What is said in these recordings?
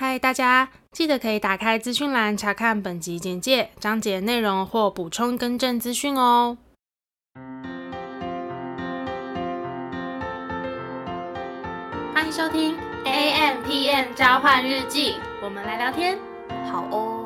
嗨，大家记得可以打开资讯栏查看本集简介、章节内容或补充更正资讯哦。欢迎收听 A M P M 交换日记，我们来聊天。好哦。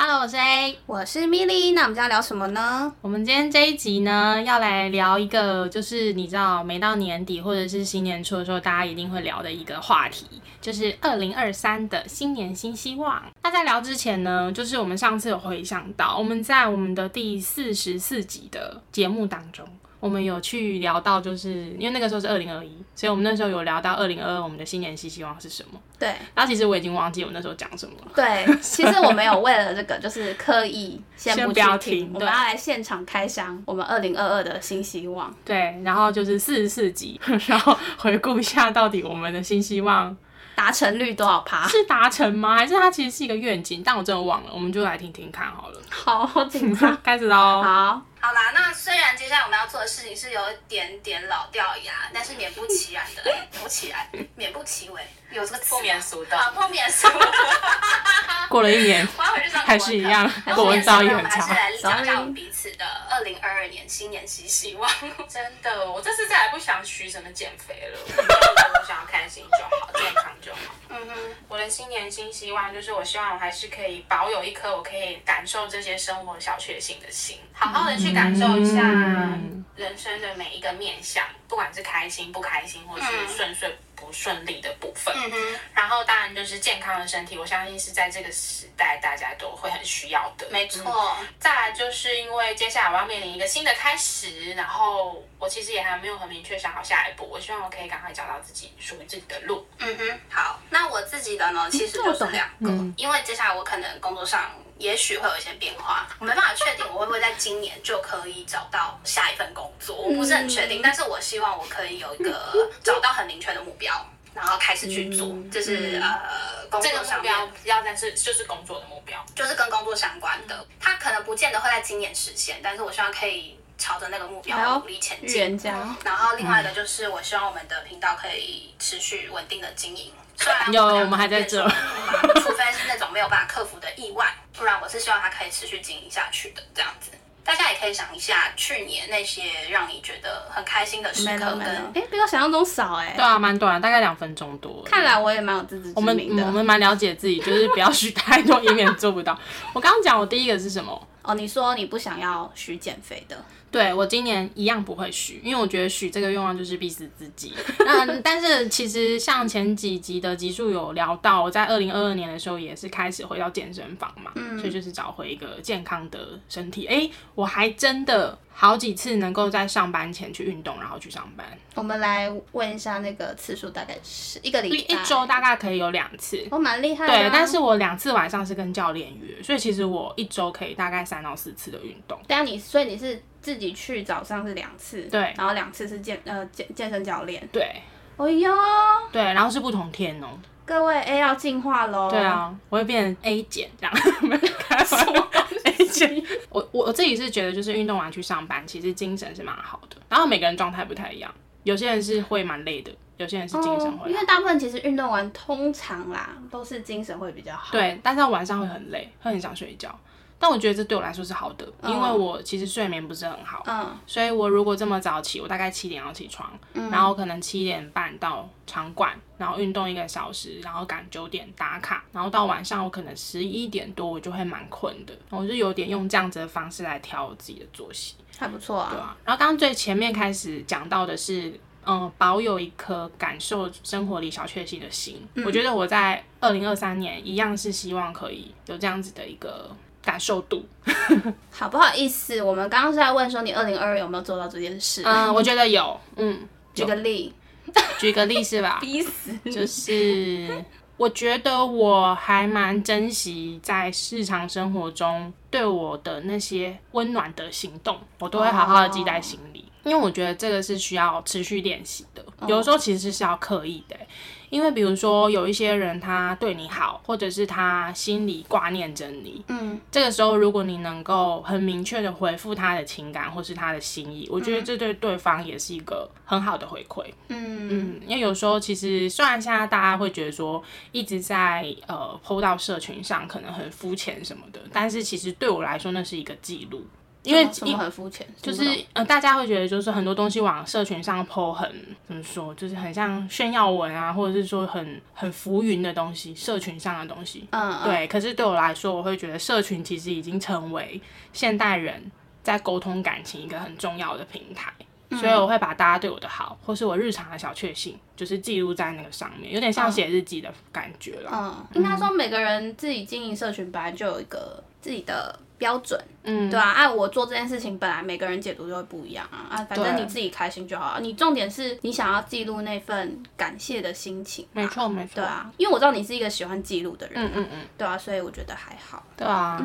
Hello，我是 A。我是米莉，那我们今天要聊什么呢？我们今天这一集呢，要来聊一个，就是你知道，每到年底或者是新年初的时候，大家一定会聊的一个话题，就是二零二三的新年新希望。那在聊之前呢，就是我们上次有回想到，我们在我们的第四十四集的节目当中。我们有去聊到，就是因为那个时候是二零二一，所以我们那时候有聊到二零二二我们的新年新希望是什么。对然后其实我已经忘记我那时候讲什么了。对，其实我们有为了这个，就是刻意先不要去听，我们要来现场开箱我们二零二二的新希望。对，然后就是四十四集，然后回顾一下到底我们的新希望达成率多少趴？是达成吗？还是它其实是一个愿景？但我真的忘了，我们就来听听看好了。好好紧张。开始喽。好，虽然接下来我们要做的事情是有一点点老掉牙，但是免不其然的，不其然，免不其为，有这个不免俗的啊，不免俗。过了一年，还是一样国文造诣很我们还是差。来讲讲 Sorry 我们彼此的二零二二年新年新希望。真的，我这次再也不想许什么减肥了，我想要开心就好，健康就好。嗯哼，我的新年新希望就是，我希望我还是可以保有一颗我可以感受这些生活小确幸的心，好好的去感受一下嗯人生的每一个面向，不管是开心不开心，或是嗯顺遂不顺利的部分。嗯哼，然后当然就是健康的身体，我相信是在这个时代大家都会很需要的。没错。再来就是因为接下来我要面临一个新的开始，然后我其实也还没有很明确想好下一步。我希望我可以赶快找到自己属于自己的路。嗯哼，好，那我自己的呢，其实就是两个，嗯因为接下来我可能工作上也许会有一些变化，我没办法确定我会不会在今年就可以找到下一份工作，我不是很确定，但是我希望我可以有一个 找到很明确的目标，然后开始去做，这是呃工这个作上面目标要但是就是工作的目标。就是跟工作相关的，它可能不见得会在今年实现，但是我希望可以朝着那个目标要努力前进。然后另外一个就是，我希望我们的频道可以持续稳定的经营。虽然有我们还在这除非是那种没有办法克服的意外，不然我是希望它可以持续经营下去的这样子。大家也可以想一下，去年那些让你觉得很开心的时刻跟，哎，比我想象中少哎对。啊，蛮短的，大概两分钟多。看来我也蛮有自知我们之明的。嗯我们蛮了解自己，就是不要许太多，以免做不到。我刚刚讲我第一个是什么？哦，你说你不想要许减肥的，对我今年一样不会许，因为我觉得许这个愿望就是逼死自己。那但是其实像前几集的集数有聊到，我在二零二二年的时候也是开始回到健身房嘛，所以就是找回一个健康的身体。诶，我还真的好几次能够在上班前去运动，然后去上班，我们来问一下那个次数，大概是一个礼拜一周大概可以有两次。我蛮厉害的啊。对，但是我两次晚上是跟教练约，所以其实我一周可以大概三到四次的运动。等一下你，所以你是自己去早上是两次，对然后两次是健呃健健身教练。对哦哟，对，然后是不同天哦。各位 A 要进化喽。对，啊，我会变成 A 减这样，没有开玩笑。A 减，我我我自己是觉得，就是运动完去上班，其实精神是蛮好的。然后每个人状态不太一样，有些人是会蛮累的，有些人是精神哦，会好。因为大部分其实运动完通常啦都是精神会比较好。，对，但是晚上会很累，会很想睡觉。但我觉得这对我来说是好的，因为我其实睡眠不是很好，嗯，所以我如果这么早起，我大概七点要起床，然后可能七点半到场馆，然后运动一个小时，然后赶九点打卡，然后到晚上我可能十一点多我就会蛮困的，我就有点用这样子的方式来调我自己的作息，还不错啊。对啊。然后刚刚最前面开始讲到的是。嗯，保有一颗感受生活里小确幸的心，我觉得我在二零二三年一样是希望可以有这样子的一个感受度。好不好意思，我们刚刚是在问说你二零二二有没有做到这件事？嗯，我觉得有，嗯，举个例，举个例是吧？逼死。就是我觉得我还蛮珍惜在日常生活中对我的那些温暖的行动，我都会好好的记在心里。因为我觉得这个是需要持续练习的，有的时候其实是要刻意的欸、因为比如说有一些人他对你好，或者是他心里挂念着你，嗯，这个时候如果你能够很明确的回复他的情感或是他的心意，我觉得这对对方也是一个很好的回馈。嗯。嗯，因为有时候其实虽然现在大家会觉得说一直在呃 PO 到社群上可能很肤浅什么的，但是其实对我来说那是一个记录，因为什么很肤浅，就是听不懂呃，大家会觉得就是很多东西往社群上 PO 很怎么说，就是很像炫耀文啊，或者是说很很浮云的东西，社群上的东西。嗯，嗯，对，可是对我来说，我会觉得社群其实已经成为现代人在沟通感情一个很重要的平台。所以我会把大家对我的好，或是我日常的小确幸，就是记录在那个上面，有点像写日记的感觉了。嗯，应该说每个人自己经营社群本来就有一个自己的标准，嗯，对啊，按我做这件事情，本来每个人解读就会不一样啊，啊，反正你自己开心就好。你重点是你想要记录那份感谢的心情，没错没错。对啊，因为我知道你是一个喜欢记录的人，嗯嗯嗯，对啊，所以我觉得还好。对啊。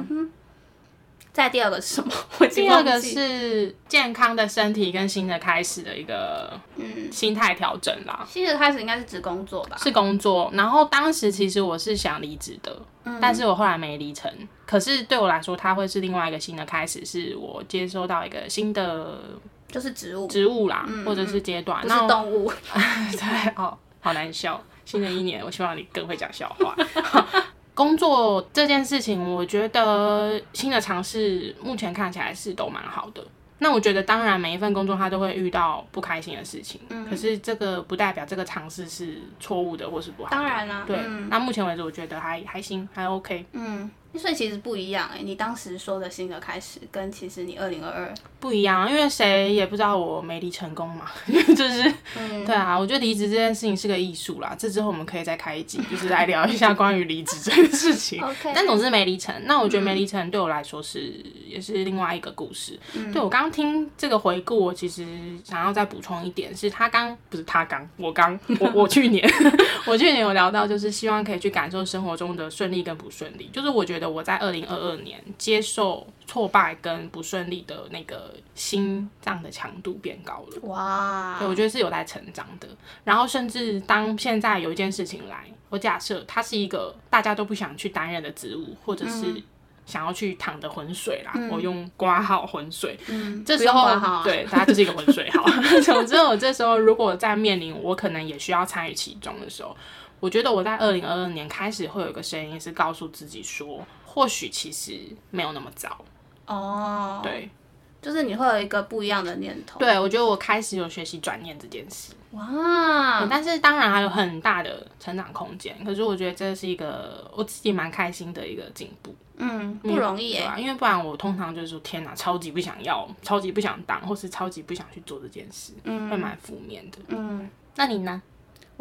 再第二个是什么？我第二个是健康的身体跟新的开始的一个嗯，心态调整啦。新的开始应该是指工作吧？是工作，然后当时其实我是想离职的，嗯但是我后来没离成。可是对我来说，它会是另外一个新的开始，是我接收到一个新的就是植物，植物啦，或者是阶段。不那是动物。对，哦，好难笑。新的一年，我希望你更会讲笑话。工作这件事情，我觉得新的尝试目前看起来是都蛮好的。那我觉得，当然每一份工作他都会遇到不开心的事情，嗯可是这个不代表这个尝试是错误的或是不好的。当然啦对。嗯那目前为止，我觉得还还行，还 OK，嗯，所以其实不一样哎、你当时说的新的开始，跟其实你二零二二，不一样。因为谁也不知道我没离成功嘛，就是嗯，对啊，我觉得离职这件事情是个艺术啦。这之后我们可以再开一集，就是来聊一下关于离职这件事情。OK 但总之没离成。那我觉得没离成对我来说是、也是另外一个故事。对我刚听这个回顾，我其实想要再补充一点，是他刚不是他刚，我刚我我去年 我去年有聊到，就是希望可以去感受生活中的顺利跟不顺利。就是我觉得我在二零二二年接受挫败跟不顺利的那个心脏的强度变高了。哇，对，我觉得是有在成长的。然后甚至当现在有一件事情来，我假设它是一个大家都不想去担任的职务，或者是想要去淌的浑水啦，我用挂号浑水。嗯，这时候对，它就是一个浑水号。总之，我这时候如果在面临我可能也需要参与其中的时候，我觉得我在二零二二年开始会有一个声音是告诉自己说，或许其实没有那么糟。哦，，对，就是你会有一个不一样的念头，，对我觉得我开始有学习转念这件事。哇，但是当然还有很大的成长空间。可是我觉得这是一个我自己蛮开心的一个进步，嗯，不容易耶，对啊，因为不然我通常就是说天哪，超级不想要，超级不想当，或是超级不想去做这件事，嗯会蛮负面的。嗯，那你呢？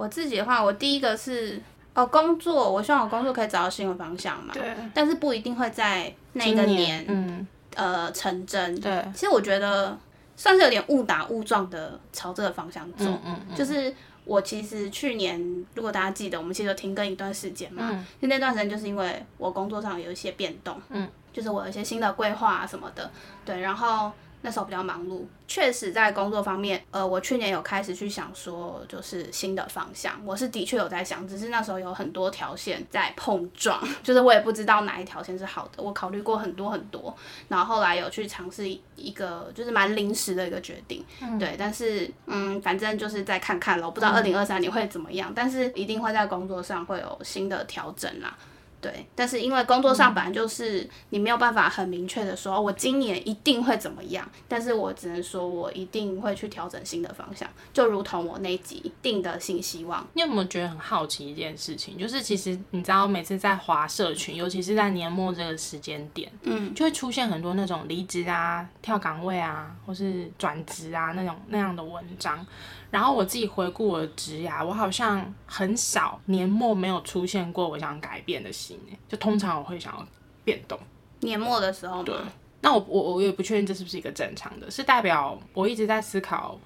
我自己的话，我第一个是哦，工作，我希望我工作可以找到新的方向嘛，对，但是不一定会在那今个年嗯，呃成真，对，其实我觉得算是有点误打误撞的朝这个方向走，嗯嗯嗯，就是我其实去年，如果大家记得，我们其实有停更一段时间嘛，嗯。就那段时间就是因为我工作上有一些变动，嗯，就是我有一些新的规划啊什么的，对，然后那时候比较忙碌，确实在工作方面，呃，我去年有开始去想说，就是新的方向，我是的确有在想，只是那时候有很多条线在碰撞，就是我也不知道哪一条线是好的，我考虑过很多很多，然后后来有去尝试一个就是蛮临时的一个决定，对，但是嗯，反正就是再看看了，我不知道二零二三年会怎么样，但是一定会在工作上会有新的调整啦。对，但是因为工作上本来就是你没有办法很明确的说，哦我今年一定会怎么样，但是我只能说我一定会去调整新的方向，就如同我那集定的新希望。你有没有觉得很好奇一件事情？就是其实你知道，每次在华社群，尤其是在年末这个时间点，嗯，就会出现很多那种离职啊、跳岗位啊，或是转职啊那种那样的文章。然后我自己回顾我的职涯，我好像很少年末没有出现过我想改变的心欸就通常我会想要变动。年末的时候对，，那我我我也不确定这是不是一个正常的，是代表我一直在思考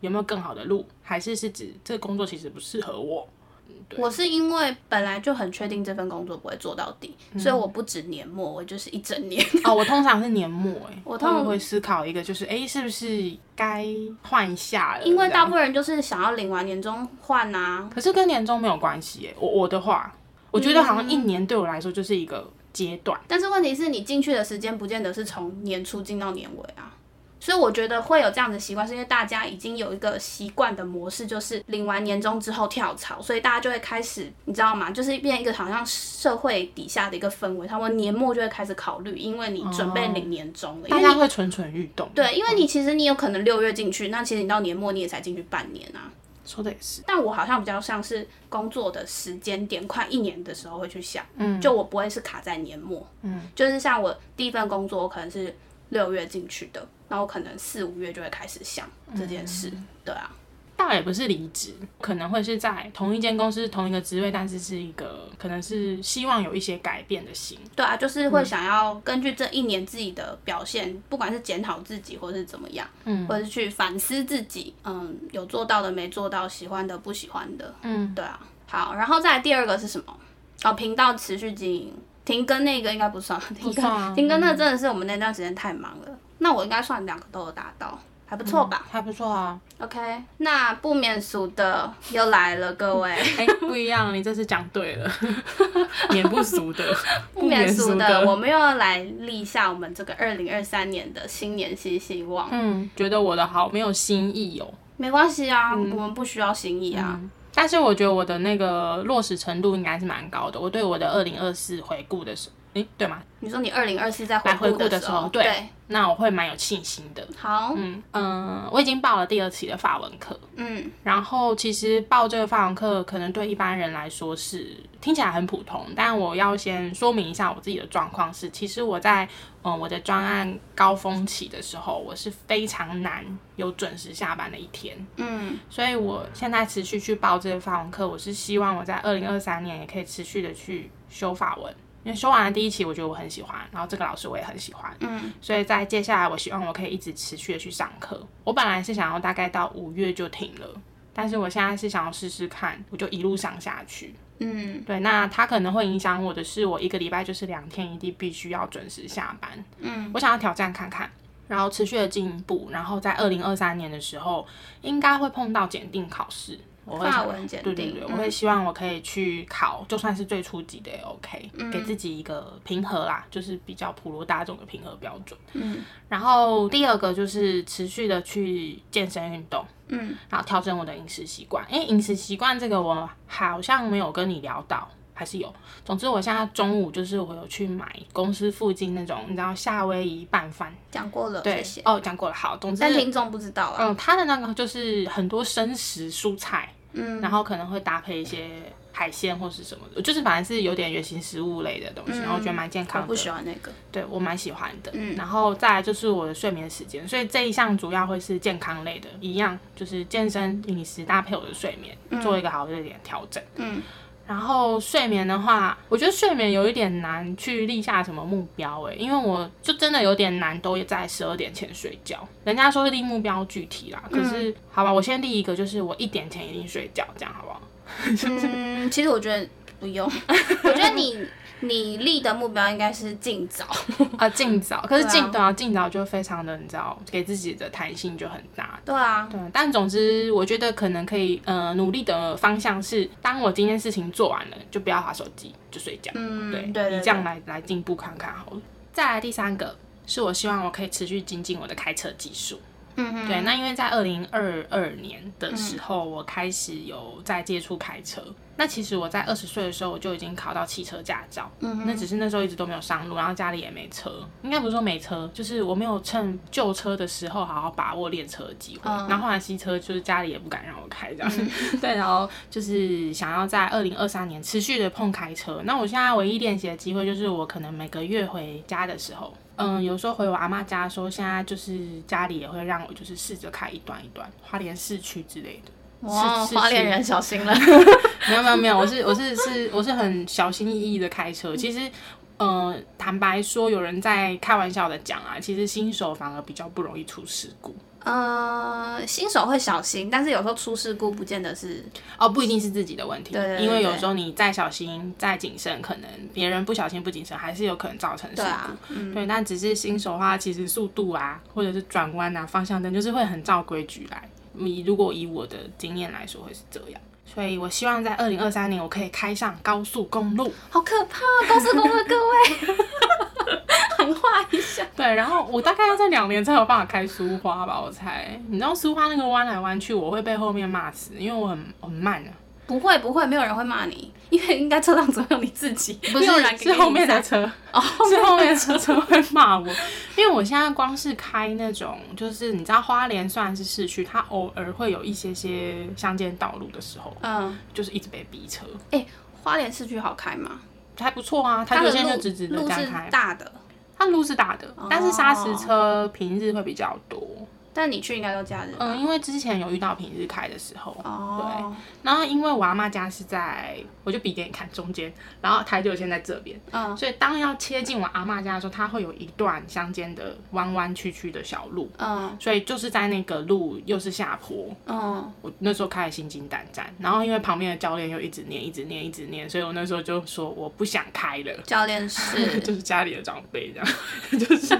有没有更好的路，还是是指这个工作其实不适合我，对我是因为本来就很确定这份工作不会做到底，嗯所以我不止年末，我就是一整年。哦，我通常是年末哎，我通常会思考一个，就是哎、诶是不是该换一下了？因为大部分人就是想要领完年终换啊，可是跟年终没有关系哎，我我的话，我觉得好像一年对我来说就是一个阶段。但是问题是你进去的时间不见得是从年初进到年尾啊。所以我觉得会有这样的习惯，是因为大家已经有一个习惯的模式，就是领完年终之后跳槽，所以大家就会开始，你知道吗？就是变一个好像社会底下的一个氛围，他们年末就会开始考虑，因为你准备领年终了，因大家会蠢蠢欲动。对，因为你其实你有可能六月进去，那其实你到年末你也才进去半年啊。说的也是，但我好像比较像是工作的时间点快一年的时候会去想，嗯，就我不会是卡在年末，嗯，就是像我第一份工作，我可能是六月进去的，然后我可能四五月就会开始想这件事，对啊，倒也不是离职，可能会是在同一间公司同一个职位，但是是一个可能是希望有一些改变的心。对啊，就是会想要根据这一年自己的表现，不管是检讨自己，或是怎么样，嗯，或者是去反思自己，嗯，有做到的没做到，喜欢的不喜欢的，嗯，对啊。好，然后再来第二个是什么？哦，频道持续经营，停更那个应该不算，停更、停更那真的是我们那段时间太忙了。那我应该算两个都有达到，还不错吧、还不错啊，o k 那不免俗的又来了，各位。哎、不一样，你这次讲对了，免不 俗的，不免俗的，我们又要来立下我们这个二零二三年的新年新希望。嗯，觉得我的好没有新意哦。没关系啊，我们不需要新意啊。但是我觉得我的那个落实程度应该是蛮高的。我对我的二零二四回顾的时候，诶，对吗？你说你二零二四在来回顾的时候，对，那我会蛮有信心的。好，嗯嗯，我已经报了第二期的法文课，嗯然后其实报这个法文课可能对一般人来说是听起来很普通，但我要先说明一下我自己的状况是，其实我在嗯我的专案高峰期的时候，我是非常难有准时下班的一天，嗯所以我现在持续去报这个法文课，我是希望我在二零二三年也可以持续的去修法文。因为修完了第一期，我觉得我很喜欢，然后这个老师我也很喜欢，嗯所以在接下来，我希望我可以一直持续的去上课。我本来是想要大概到五月就停了，但是我现在是想要试试看，我就一路上下去。嗯对，那它可能会影响我的是，我一个礼拜就是两天一定必须要准时下班。嗯，我想要挑战看看，然后持续的进步，然后在二零二三年的时候，应该会碰到检定考试。我会想法文检定对对对，嗯我会希望我可以去考，就算是最初级的也 OK，、给自己一个平和啦，就是比较普罗大众的平和标准。嗯然后第二个就是持续的去健身运动，嗯，然后调整我的饮食习惯。因为饮食习惯这个我好像没有跟你聊到，还是有。总之我现在中午就是我有去买公司附近那种你知道夏威夷拌饭，讲过了，对谢谢。哦，讲过了。好，总之但听众不知道啊。嗯，他的那个就是很多生食蔬菜，嗯然后可能会搭配一些海鲜或是什么的，就是反正是有点原型食物类的东西，然后我觉得蛮健康的。不喜欢那个。对我蛮喜欢的。嗯然后再来就是我的睡眠时间，所以这一项主要会是健康类的，一样就是健身、饮食搭配我的睡眠，做一个好的一点调整。嗯然后睡眠的话，我觉得睡眠有一点难去立下什么目标诶，因为我就真的有点难都在十二点前睡觉。人家说立目标具体啦，可是、好吧，我先立一个，就是我一点前一定睡觉，这样好不好？嗯，其实我觉得不用，我觉得你你立的目标应该是尽早。啊，尽早，可是尽对啊，尽早就非常的，你知道，给自己的弹性就很大。对啊，对，但总之，我觉得可能可以，呃，努力的方向是，当我今天事情做完了，就不要划手机，就睡觉。嗯，对，对对以这样来来进步看看好了。再来第三个，是我希望我可以持续精进我的开车技术。嗯嗯，对，那因为在二零二二年的时候，我开始有在接触开车。那其实我在二十岁的时候，我就已经考到汽车驾照。嗯，那只是那时候一直都没有上路，然后家里也没车。应该不是说没车，就是我没有趁旧车的时候好好把握练车的机会。嗯然后后来新车就是家里也不敢让我开这样。对，然后就是想要在二零二三年持续的碰开车。那我现在唯一练习的机会就是我可能每个月回家的时候。嗯，有时候回我阿妈家的时候，现在就是家里也会让我就是试着开一段一段花莲市区之类的。哇，花莲人小心了。没有没有没有，我是我是是我是很小心翼翼的开车。其实，呃，坦白说，有人在开玩笑的讲啊，其实新手反而比较不容易出事故。呃，新手会小心，但是有时候出事故不见得是哦，不一定是自己的问题，对对对因为有时候你再小心、再谨慎，可能别人不小心、不谨慎，还是有可能造成事故。对啊，嗯，对，但只是新手的话，其实速度啊，或者是转弯啊、方向灯，就是会很照规矩来。你如果以我的经验来说，会是这样。所以我希望在二零二三年，我可以开上高速公路。好可怕、哦，高速公路的各位。对，然后我大概要在两年才有办法开苏花吧，我猜。你知道苏花那个弯来弯去，我会被后面骂死，因为我很很慢啊。不会不会，没有人会骂你，因为应该车上只有你自己，不是，是后面的的车，哦，是后面的车车会骂我，因为我现在光是开那种，就是你知道花莲虽然是市区，它偶尔会有一些些乡间道路的时候，嗯，就是一直被逼车，哎、花莲市区好开吗？还不错啊。它有些它的路就直直的路是这样开，大的，它路是大的，但是砂石车平日会比较多。但你去应该都假日。嗯，因为之前有遇到平日开的时候，哦，然后因为我阿妈家是在，我就比给你看中间，然后台九线在这边，嗯。所以当要切进我阿妈家的时候，它会有一段乡间的弯弯曲曲的小路，嗯。所以就是在那个路又是下坡，嗯，我那时候开始心惊胆战，然后因为旁边的教练又一直念、一直念、一直念，所以我那时候就说我不想开了。教练是。就是家里的长辈这样，就是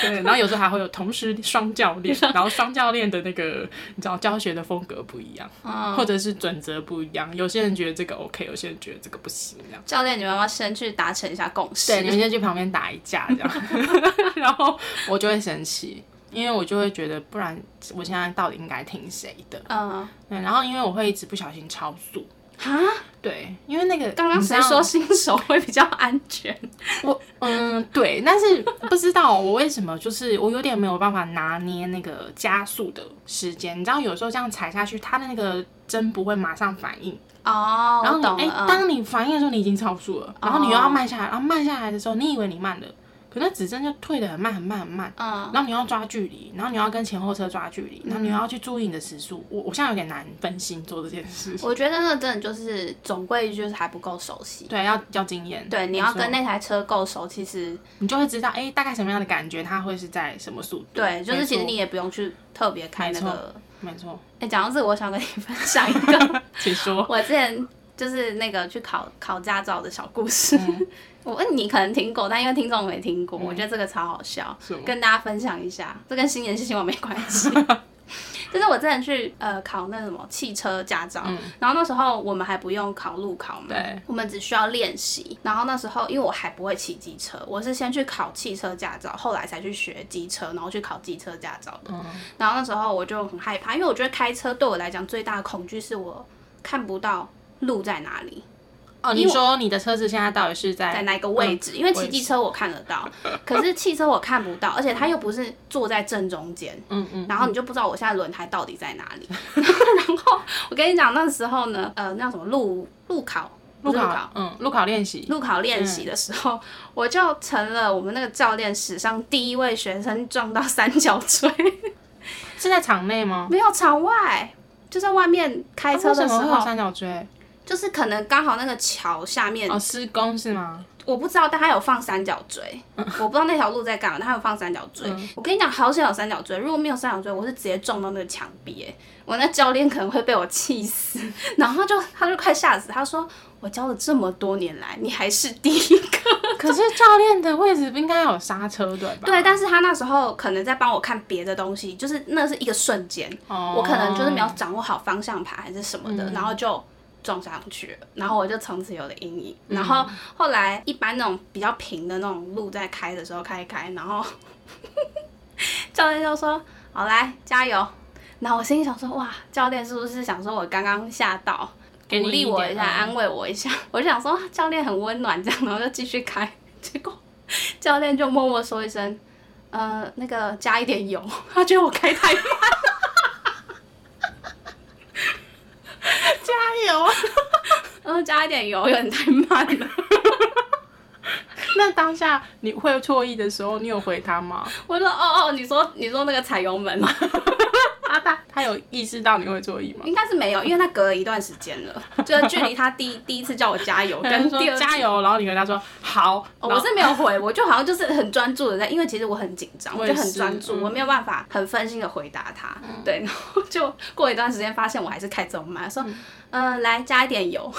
对，然后有时候还会有同时双教练，然后双教练的那个你知道教学的风格不一样，嗯或者是准则不一样，有些人觉得这个 OK，有些人觉得这个不行，这样。教练，你们要不要先去达成一下共识？对，你们先去旁边打一架这样，然后我就会生气，因为我就会觉得，不然我现在到底应该听谁的？嗯，对，然后因为我会一直不小心超速，哈，对，因为那个刚刚谁说新手会比较安全？我嗯对，但是不知道我为什么，就是我有点没有办法拿捏那个加速的时间。你知道，有时候这样踩下去，它的那个针不会马上反应，哦，然后你哎、当你反应的时候，你已经超速了，然后你又要慢下来，然后慢下来的时候，你以为你慢了，可那指针就退得很慢很慢很慢。嗯，然后你要抓距离，然后你要跟前后车抓距离，然后你要去注意你的时速。我我现在有点难分心做这件事情。我觉得那真的就是总归就是还不够熟悉。对，要要经验。对，你要跟那台车够熟，其实你就会知道，哎、大概什么样的感觉，它会是在什么速度。对，就是其实你也不用去特别开那没个。没错，哎，讲到这个，我想跟你分享一个 请说。我之前就是那个去考考驾照的小故事。嗯 我问你可能听过，但因为听众没听过，我觉得这个超好笑，跟大家分享一下。这跟新年新希望没关系。就是我之前去呃考那什么汽车驾照，然后那时候我们还不用考路考嘛，我们只需要练习。然后那时候因为我还不会骑机车，我是先去考汽车驾照，后来才去学机车，然后去考机车驾照的。然后那时候我就很害怕，因为我觉得开车对我来讲最大的恐惧是我看不到路在哪里。哦，你说你的车子现在到底是在在哪一个位置？因为骑机车我看得到，可是汽车我看不到，而且它又不是坐在正中间，嗯嗯，然后你就不知道我现在轮胎到底在哪里。然后我跟你讲，那时候呢，呃，那叫什么路路考，路路考，嗯，路考练习，路考练习的时候，我就成了我们那个教练史上第一位学生撞到三角锥，是在场内吗？没有场外，就在外面开车的时候，么会有三角锥？就是可能刚好那个桥下面哦，施工是吗？我不知道，但他有放三角锥，我不知道那条路在干嘛，他有放三角锥。嗯我跟你讲，好险有三角锥，如果没有三角锥，我是直接撞到那个墙壁，哎，我那教练可能会被我气死，然后就他就快吓死，他说我教了这么多年来，你还是第一个。可是教练的位置不应该有刹车对吧？对，但是他那时候可能在帮我看别的东西，就是那是一个瞬间，哦我可能就是没有掌握好方向盘还是什么的，然后就撞上去了，然后我就从此有了阴影。然后后来一般那种比较平的那种路在开的时候开一开，然后 教练就说：“好来加油。”然后我心里想说：“哇，教练是不是想说我刚刚吓到？”鼓励我一下，安慰我一下。我就想说，啊教练很温暖，这样，然后就继续开。结果教练就默默说一声：“呃，那个加一点油。”他觉得我开太慢，加油！嗯，加一点油有点太慢了。那当下你会错意的时候，你有回他吗？我说：“哦哦，你说你说那个踩油门吗？啊，他他有意识到你会做意吗？应该是没有，因为他隔了一段时间了，就距离他第第一次叫我加油 跟跟第二次加，油，然后你跟他说好，哦我是没有回，我就好像就是很专注的在，因为其实我很紧张，我就很专注，嗯我没有办法很分心的回答他。对，然后就过一段时间发现我还是开这么慢，说，嗯、来加一点油。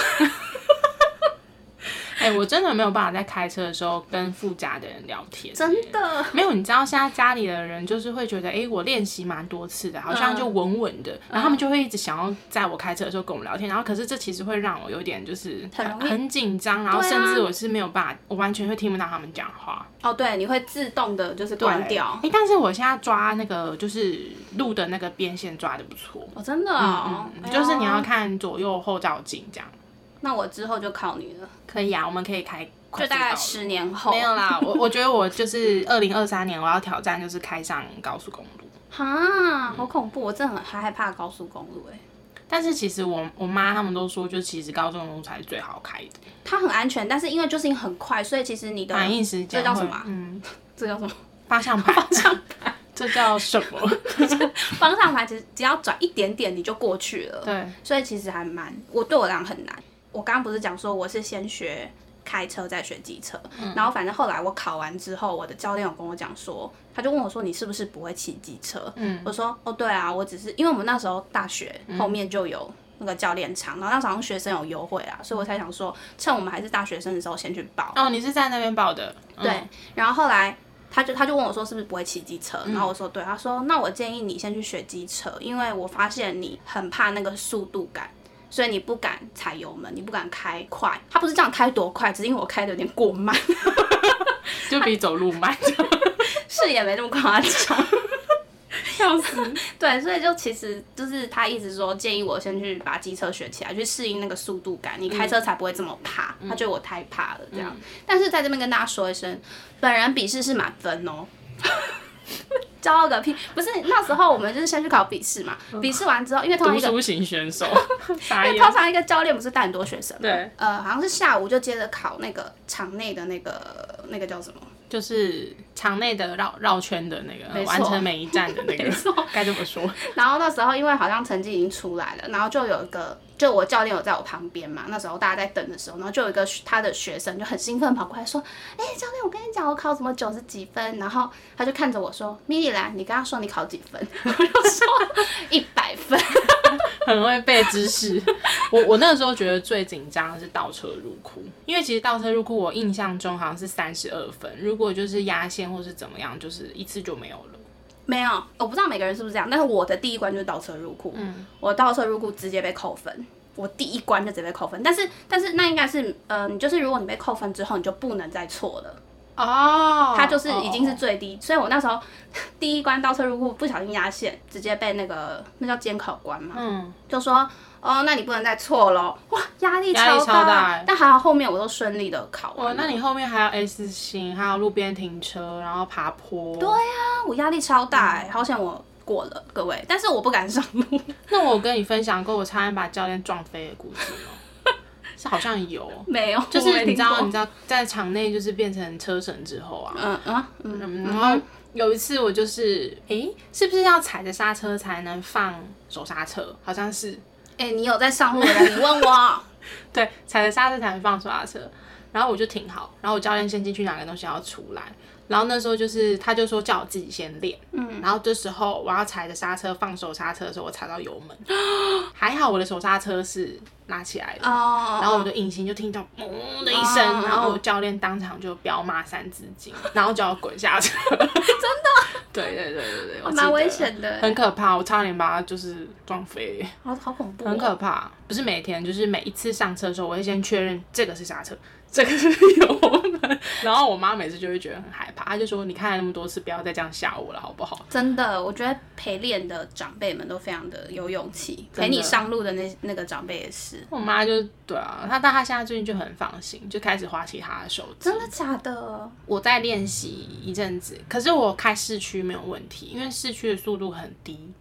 哎、我真的没有办法在开车的时候跟副驾的人聊天。真的，没有，你知道现在家里的人就是会觉得，哎、我练习蛮多次的，好像就稳稳的，然后他们就会一直想要在我开车的时候跟我聊天，然后可是这其实会让我有点就是很很紧张，然后甚至我是没有办法，我完全会听不到他们讲话。哦，对，你会自动的就是关掉哎、。但是我现在抓那个就是路的那个边线抓的不错。哦，真的哦，哎就是你要。看左右后照镜这样。那我之后就靠你了，可以啊，我们可以开快就大概十年后。没有啦，我我觉得我就是二零二三年我要挑战就是开上高速公路。哈，好恐怖！我真的很害怕高速公路，哎，但是其实我我妈他们都说，就其实高速公路才是最好开的，它很安全，但是因为就是很快，所以其实你的反应时间这叫什么啊嗯，这叫什么？方向盘，方向盘，这叫什么？方向盘其实只要转一点点你就过去了。对，所以其实还蛮，我对我来讲很难。我刚刚不是讲说我是先学开车再学机车，然后反正后来我考完之后，我的教练有跟我讲说，他就问我说你是不是不会骑机车？嗯我说哦对啊，我只是因为我们那时候大学后面就有。那个教练场，然后那时候学生有优惠啊，所以我才想说，趁我们还是大学生的时候先去报。哦，你是在那边报的，嗯对，然后后来他就他就问我说是不是不会骑机车，然后我说对，他说那我建议你先去学机车，因为我发现你很怕那个速度感。所以你不敢踩油门，你不敢开快。他不是这样开多快，只是因为我开的有点过慢，就比走路慢。是也没那么夸张。笑死！对，所以就其实就是他一直说建议我先去把机车学起来，去适应那个速度感，你开车才不会这么怕。他觉得我太怕了这样。但是在这边跟大家说一声，本人笔试是满分哦。骄傲个屁！不是那时候我们就是先去考笔试嘛，笔试完之后，因为通常一个读书型选手，因为通。常一个教练不是带很多学生嘛，对，呃，好像是下午就接着考那个场内的那个那个叫什么？就是场内的绕绕圈的那个，完成每一站的那个，该这么说。然后那时候因为好像成绩已经出来了，然后就有一个，就我教练有在我旁边嘛，那时候大家在等的时候，然后就有一个他的学生就很兴奋跑过来说：“哎、教练，我跟你讲，我考什么九十几分。”然后他就看着我说：“米莉兰，你刚刚说你考几分？” 我就说一百分。很会背知识。我我那个时候觉得最紧张的是倒车入库，因为其实倒车入库我印象中好像是三十二分，如果就是压线或是怎么样，就是一次就没有了。没有，我不知道每个人是不是这样，但是我的第一关就是倒车入库，嗯我倒车入库直接被扣分。我第一关就直接被扣分，但是但是那应该是，呃，你就是如果你被扣分之后，你就不能再错了。哦它就是已经是最低，所以我那时候第一关倒车入库不小心压线，直接被那个那叫监考官嘛，嗯，就说哦，那你不能再错喽，哇，压力超超大欸但还好后面我都顺利的考哇，完哇。那你后面还有 S 型，还有路边停车，然后爬坡。对啊，我压力超大哎、好险我过了，各位，但是我不敢上路。那我跟你分享过我差点把教练撞飞的故事吗？是 好像有，没有，就是你知道，你知道，在场内就是变成车神之后啊，嗯嗯嗯嗯，然后有一次我就是，诶，是不是要踩着刹车才能放手刹车？好像是，哎、你有在上路的，你问我。对，踩着刹车才能放手刹车。然后我就停好，然后我教练先进去拿个东西要出来，然后那时候就是他就说叫我自己先练，嗯，然后这时候我要踩着刹车放手刹车的时候，我踩到油门，还好我的手刹车是拉起来的，哦，然后我的引擎就听到嗡的一声，哦然后我教练当场就彪骂三字经，然后叫我滚下车。真的？对对对对对，蛮危险的。很可怕，我差点把它就是撞飞，好好恐怖、哦，很可怕。不是每天，就是每一次上车的时候，我会先确认这个是刹车，这个是油门，然后我妈每次就会觉得很害怕，她就说你看了那么多次，不要再这样吓我了，好不好？真的，我觉得陪练的长辈们都非常的有勇气，陪你上路的那那个长辈也是。我妈就对啊，她但她现在最近就很放心，就开始花起她的手机。真的假的？我在练习一阵子，可是我开市区没有问题，因为市区的速度很低，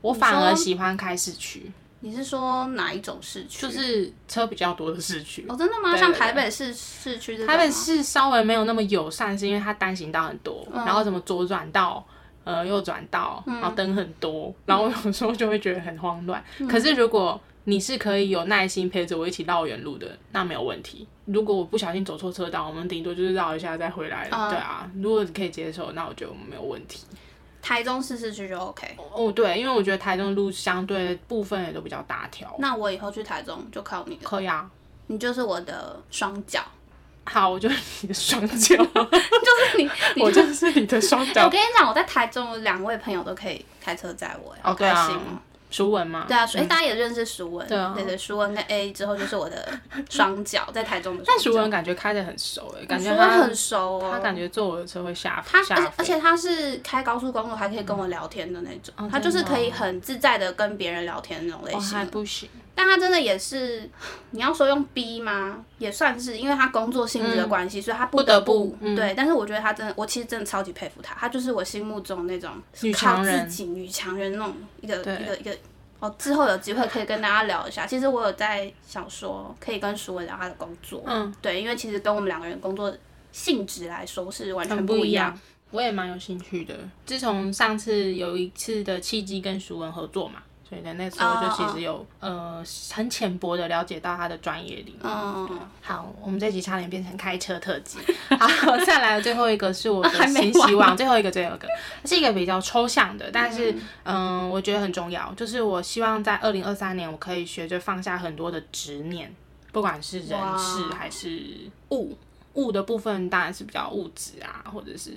我反而喜欢开市区，你是说哪一种市区？就是车比较多的市区。哦，真的吗？像对对台北市市区台北市稍微没有那么友善，是因为它单行道很多，然后什么左转道。呃，右转道，然后灯很多，然后我有时候就会觉得很慌乱。可是如果你是可以有耐心陪着我一起绕远路的，那没有问题。如果我不小心走错车道，我们顶多就是绕一下再回来。嗯对啊，如果你可以接受，那我觉得我们没有问题。台中市市区就 OK。哦，对，因为我觉得台中路相对部分也都比较大条。那我以后去台中就靠你了，可以啊，你就是我的双脚，好，我就是你的双脚，就是你，你 我就是你的双脚我。跟你讲，我在台中有两位朋友都可以开车载我，哎好哦对啊开心哦。熟文吗？对啊，所以大家也认识熟文，对啊对对，舒文跟 A 之后就是我的双脚，在台中的。但熟文感觉开的很熟哎，感觉他很熟哦，他感觉坐我的车会下他而而且他是开高速公路还可以跟我聊天的那种，他就是可以很自在的跟别人聊天那种类型哦。还不行。但他真的也是，你要说用逼吗？也算是，因为他工作性质的关系，所以他不得不对。但是我觉得他真的，我其实真的超级佩服他，他就是我心目中那种女靠强人自己女强人那种一个一个一个。哦，之后有机会可以跟大家聊一下。其实我有在想说，可以跟舒文聊他的工作，嗯，对，因为其实跟我们两个人工作性质来说是完全不一样。我也蛮有兴趣的。自从上次有一次的契机跟熟文合作嘛，所以呢那时候就其实有呃很浅薄的了解到他的专业领域。嗯，好，我们这集差点变成开车特辑。好，再来最后一个是我的 新希望，最后一个最后一个。是一个比较抽象的，但是嗯、我觉得很重要，就是我希望在二零二三年我可以学着放下很多的执念，不管是人事还是物，物的部分当然是比较物质啊，或者是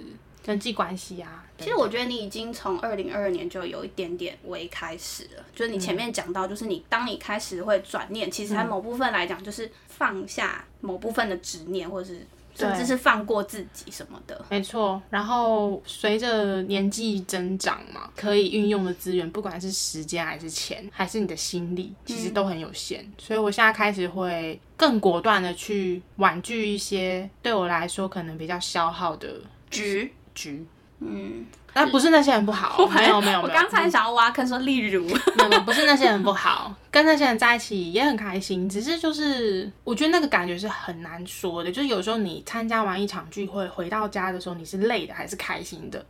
人际关系啊。其实我觉得你已经从二零二二年就有一点点微开始了，就是你前面讲到，就是你当你开始会转念，其实在某部分来讲，就是放下某部分的执念，或者是甚至是放过自己什么的。没错，然后随着年纪增长嘛，可以运用的资源，不管是时间还是钱，还是你的心力，其实都很有限。所以我现在开始会更果断的去婉拒一些对我来说可能比较消耗的局，局。嗯，但不是那些人不好，没有没有我，刚才想要挖坑说，例如，没有，不是那些人不好，跟那些人在一起也很开心，只是就是我觉得那个感觉是很难说的，就是有时候你参加完一场聚会回到家的时候，你是累的还是开心的，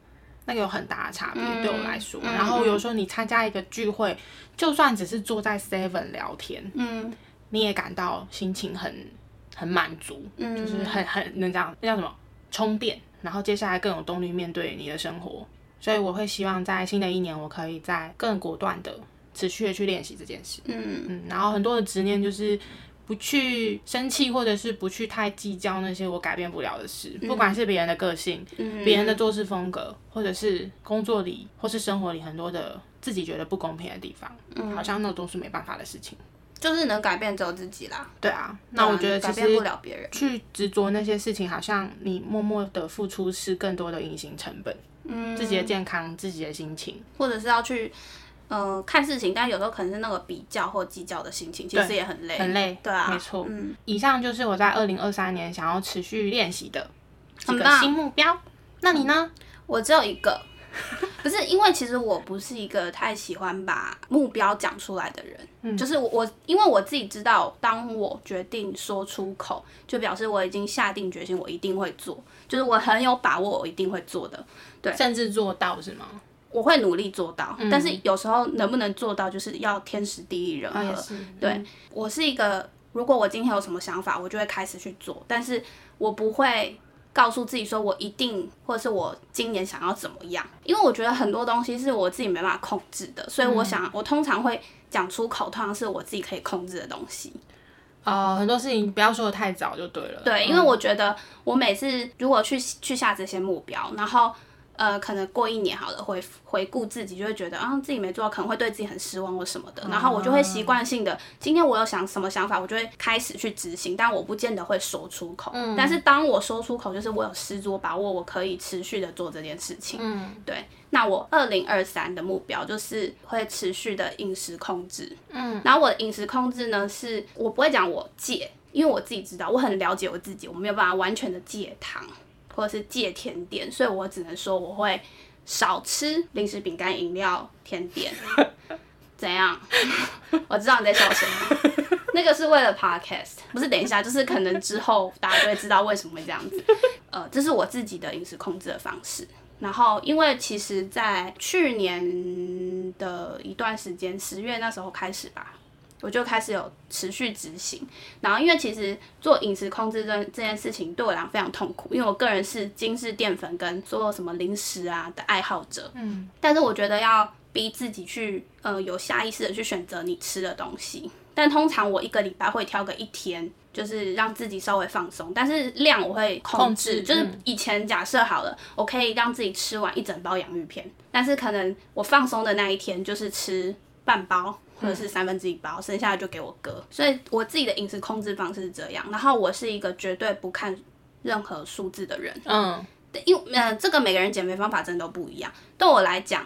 那个有很大的差别、对我来说。嗯。然后有时候你参加一个聚会，就算只是坐在 Seven 聊天，嗯。你也感到心情很很满足，嗯，就是很很能这样，那叫什么？充电，然后接下来更有动力面对你的生活。所以我会希望在新的一年，我可以再更果断的、持续的去练习这件事。嗯嗯，然后很多的执念就是不去生气，或者是不去太计较那些我改变不了的事，不管是别人的个性、嗯别人的做事风格，或者是工作里或是生活里很多的自己觉得不公平的地方，嗯好像那都是没办法的事情。就是能改变只有自己啦。对啊，那我觉得改变其实不了别人。去执着那些事情，好像你默默的付出是更多的隐形成本，嗯，自己的健康、自己的心情。或者是要去。呃，看事情，但有时候可能是那个比较或计较的心情，其实也很累，很累对啊，没错嗯，以上就是我在二零二三年想要持续练习的几个新目标。那你呢？我只有一个，不是因为其实我不是一个太喜欢把目标讲出来的人，嗯就是我我因为我自己知道，当我决定说出口，就表示我已经下定决心，我一定会做，就是我很有把握，我一定会做的，对甚至做到是吗？我会努力做到，嗯但是有时候能不能做到，就是要天时地利人和。对我是一个，如果我今天有什么想法，我就会开始去做，但是我不会告诉自己说我一定，或者是我今年想要怎么样，因为我觉得很多东西是我自己没办法控制的，所以我想，我通常会讲出口，通常是我自己可以控制的东西。哦，很多事情不要说的太早就对了。对，因为我觉得我每次如果去去下这些目标，然后呃，可能过一年好了，回回顾自己，就会觉得啊自己没做到，可能会对自己很失望或什么的。然后我就会习惯性的，今天我有想什么想法，我就会开始去执行，但我不见得会说出口。但是当我说出口，就是我有十足把握，我可以持续的做这件事情。嗯对，那我二零二三的目标就是会持续的饮食控制。嗯，然后我的饮食控制呢，是我不会讲我戒，因为我自己知道，我很了解我自己，我没有办法完全的戒糖或者是戒甜点，所以我只能说我会少吃零食、饼干、饮料、甜点。怎样？我知道你在笑什么。那个是为了 podcast，不是等一下，就是可能之后大家就会知道为什么会这样子。呃，这是我自己的饮食控制的方式。然后，因为其实，在去年的一段时间，十月那时候开始吧，我就开始有持续执行。然后因为其实做饮食控制这这件事情对我来讲非常痛苦，因为我个人是精致淀粉跟所有什么零食啊的爱好者。嗯，但是我觉得要逼自己去呃有下意识的去选择你吃的东西。但通常我一个礼拜会挑个一天，就是让自己稍微放松，但是量我会控制。控制就是嗯以前假设好了，我可以让自己吃完一整包洋芋片，但是可能我放松的那一天就是吃半包。或者是三分之一包，剩下的就给我哥。所以我自己的饮食控制方式是这样。然后我是一个绝对不看任何数字的人，嗯，因为呃，这个每个人减肥方法真的都不一样。对我来讲，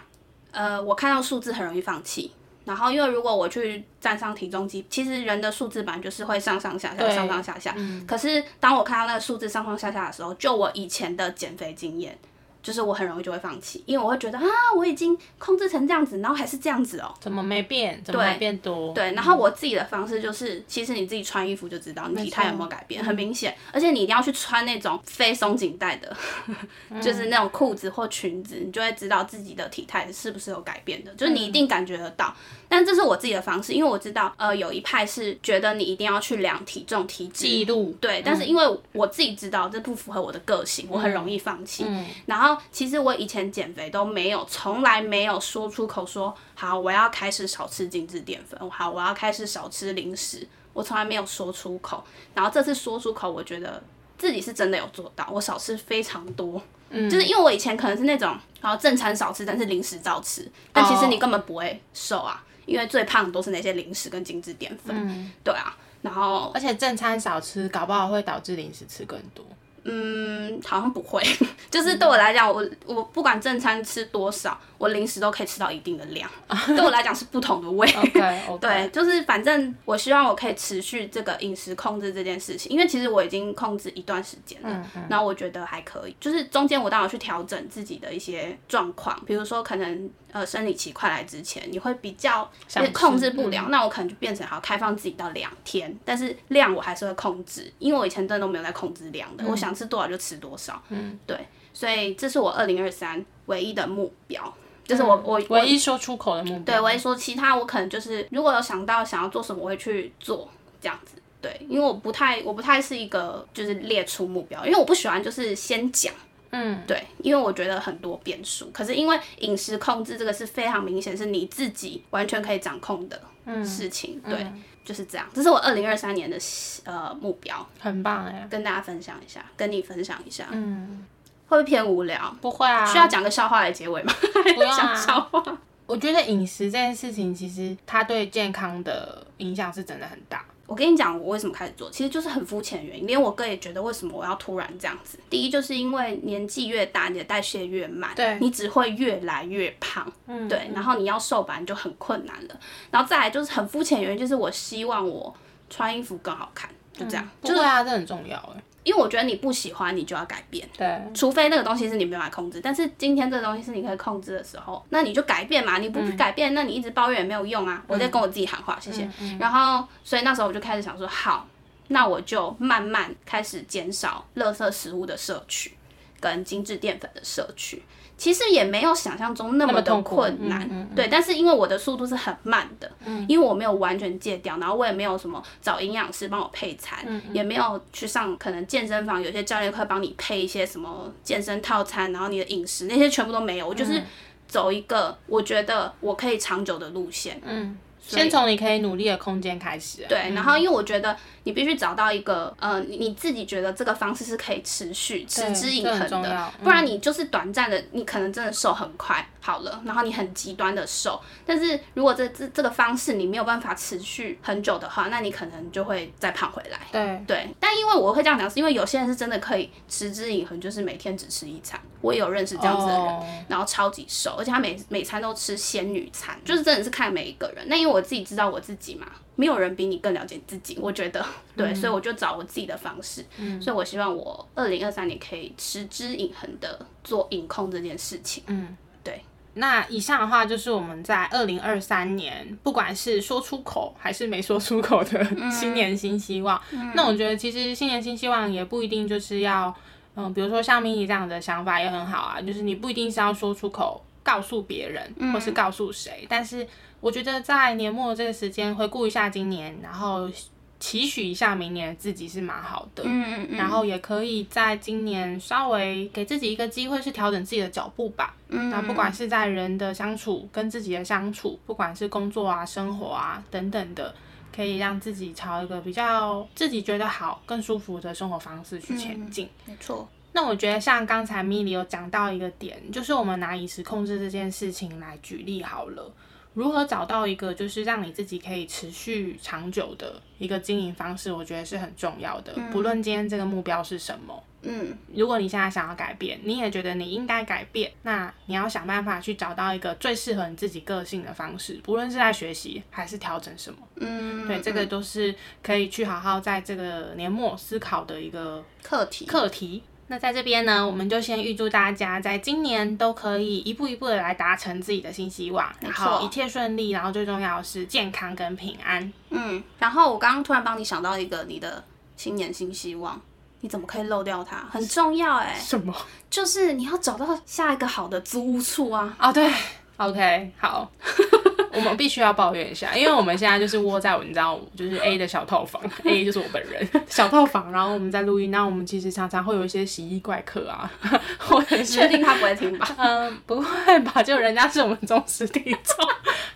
呃，我看到数字很容易放弃。然后，因为如果我去站上体重机，其实人的数字本来就是会上上下下、上上下下。可是当我看到那个数字上上下下的时候，就我以前的减肥经验，就是我很容易就会放弃，因为我会觉得啊，我已经控制成这样子，然后还是这样子哦。怎么没变？怎么没变多？对，然后我自己的方式就是，其实你自己穿衣服就知道你体态有没有改变，很明显。而且你一定要去穿那种非松紧带的，就是那种裤子或裙子，你就会知道自己的体态是不是有改变的，就是你一定感觉得到。但这是我自己的方式，因为我知道，呃，有一派是觉得你一定要去量体重、体脂记录对，但是因为我自己知道这不符合我的个性，我很容易放弃。然后其实我以前减肥都没有，从来没有说出口说好，我要开始少吃精致淀粉，好，我要开始少吃零食，我从来没有说出口。然后这次说出口，我觉得自己是真的有做到，我少吃非常多。嗯就是因为我以前可能是那种，然后正餐少吃，但是零食照吃，但其实你根本不会瘦啊，因为最胖的都是那些零食跟精致淀粉。对啊，然后而且正餐少吃，搞不好会导致零食吃更多。嗯，好像不会，就是对我来讲，我我不管正餐吃多少，我零食都可以吃到一定的量，对我来讲是不同的味。对，就是反正我希望我可以持续这个饮食控制这件事情，因为其实我已经控制一段时间了，然后我觉得还可以。就是中间我当然有去调整自己的一些状况，比如说可能呃生理期快来之前，你会比较想控制不了，那我可能就变成好开放自己到两天，但是量我还是会控制，因为我以前真的都没有在控制量的，我想吃多少就吃多少，嗯，对，所以这是我二零二三唯一的目标。就是我我我唯一说出口的目标。对，我会说其他我可能就是如果有想到想要做什么，我会去做这样子。对，因为我不太我不太是一个就是列出目标，因为我不喜欢就是先讲。嗯，对，因为我觉得很多变数，可是因为饮食控制这个是非常明显，是你自己完全可以掌控的事情，对，就是这样。这是我二零二三年的呃目标，很棒哎。跟大家分享一下，跟你分享一下，嗯，会不会偏无聊？不会啊，需要讲个笑话来结尾吗？不用讲啊 笑话。我觉得饮食这件事情，其实它对健康的影响是真的很大。我跟你讲，我为什么开始做，其实就是很肤浅的原因。连我哥也觉得，为什么我要突然这样子？第一，就是因为年纪越大，你的代谢越慢，对你只会越来越胖，嗯，对，然后你要瘦本来就很困难了。然后再来就是很肤浅的原因，就是我希望我穿衣服更好看，就这样。就是啊，这很重要哎。因为我觉得你不喜欢，你就要改变。对，除非那个东西是你没办法控制，但是今天这个东西是你可以控制的时候，那你就改变嘛。你不去改变，那你一直抱怨也没有用啊。我在跟我自己喊话，谢谢。然后，所以那时候我就开始想说，好，那我就慢慢开始减少垃圾食物的摄取，跟精致淀粉的摄取。其实也没有想象中那么的困难，对。但是因为我的速度是很慢的，因为我没有完全戒掉，然后我也没有什么找营养师帮我配餐，也没有去上可能健身房，有些教练会帮你配一些什么健身套餐，然后你的饮食那些全部都没有，我就是走一个我觉得我可以长久的路线，嗯，先从你可以努力的空间开始啊。对，然后因为我觉得你必须找到一个，呃，你你自己觉得这个方式是可以持续、持之以恒的，不然你就是短暂的，你可能真的瘦很快好了，然后你很极端的瘦，但是如果这这这个方式你没有办法持续很久的话，那你可能就会再胖回来。对，对，但因为我会这样讲，是因为有些人是真的可以持之以恒，就是每天只吃一餐。我也有认识这样子的人，哦然后超级瘦，而且他每每餐都吃仙女餐，就是真的是看每一个人。那因为我自己知道我自己嘛，没有人比你更了解自己，我觉得对，所以我就找我自己的方式。所以我希望我二零二三年可以持之以恒的做影控这件事情。嗯，对。那以上的话就是我们在二零二三年，不管是说出口还是没说出口的新年新希望。那我觉得其实新年新希望也不一定就是要，嗯，比如说像 mini 这样的想法也很好啊，就是你不一定是要说出口告诉别人，嗯或是告诉谁。但是我觉得在年末这个时间回顾一下今年，然后期许一下明年的自己是蛮好的。嗯嗯然后也可以在今年稍微给自己一个机会，是调整自己的脚步吧。嗯那不管是在人的相处、跟自己的相处，不管是工作啊、生活啊等等的，可以让自己朝一个比较自己觉得好、更舒服的生活方式去前进。没错，那我觉得像刚才米莉有讲到一个点，就是我们拿饮食控制这件事情来举例好了。如何找到一个就是让你自己可以持续长久的一个经营方式，我觉得是很重要的。不论今天这个目标是什么，嗯如果你现在想要改变，你也觉得你应该改变，那你要想办法去找到一个最适合你自己个性的方式，不论是在学习还是调整什么。嗯，对，这个都是可以去好好在这个年末思考的一个课题，课题。那在这边呢，我们就先预祝大家在今年都可以一步一步的来达成自己的新希望，然错后一切顺利，然后最重要的是健康跟平安。嗯，然后我刚刚突然帮你想到一个你的新年新希望，你怎么可以漏掉它？很重要哎，什么？就是你要找到下一个好的租屋处啊。哦，对，OK，好，我们必须要抱怨一下，因为我们现在就是窝在我你知道，就是 A 的小套房，A 就是我本人 小套房，然后我们在录音，那我们其实常常会有一些洗衣怪客啊，或者是确定他不会听吧？嗯，不会吧？就人家是我们忠实听众，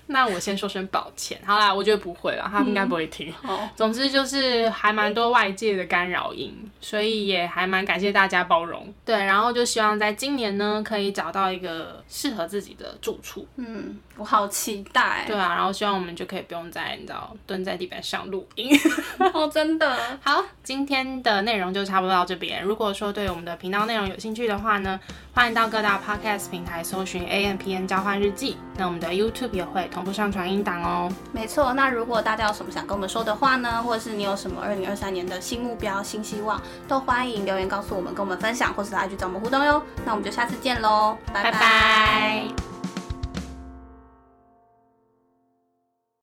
那我先说声抱歉。好啦，我觉得不会啦，他应该不会听。哦，总之就是还蛮多外界的干扰音，所以也还蛮感谢大家包容。对，然后就希望在今年呢，可以找到一个适合自己的住处。嗯，我好期待。对啊，然后希望我们就可以不用再你知道蹲在地板上录音。哦，真的。好，今天的内容就差不多到这边。如果说对我们的频道内容有兴趣的话呢，欢迎到各大 podcast 平台搜寻 A M P N 交换日记。那我们的 YouTube 也会同步上传音档哦。没错，那如果大家有什么想跟我们说的话呢，或者是你有什么二零二三年的新目标、新希望，都欢迎留言告诉我们，跟我们分享，或是来去找我们互动哟。那我们就下次见喽，拜拜拜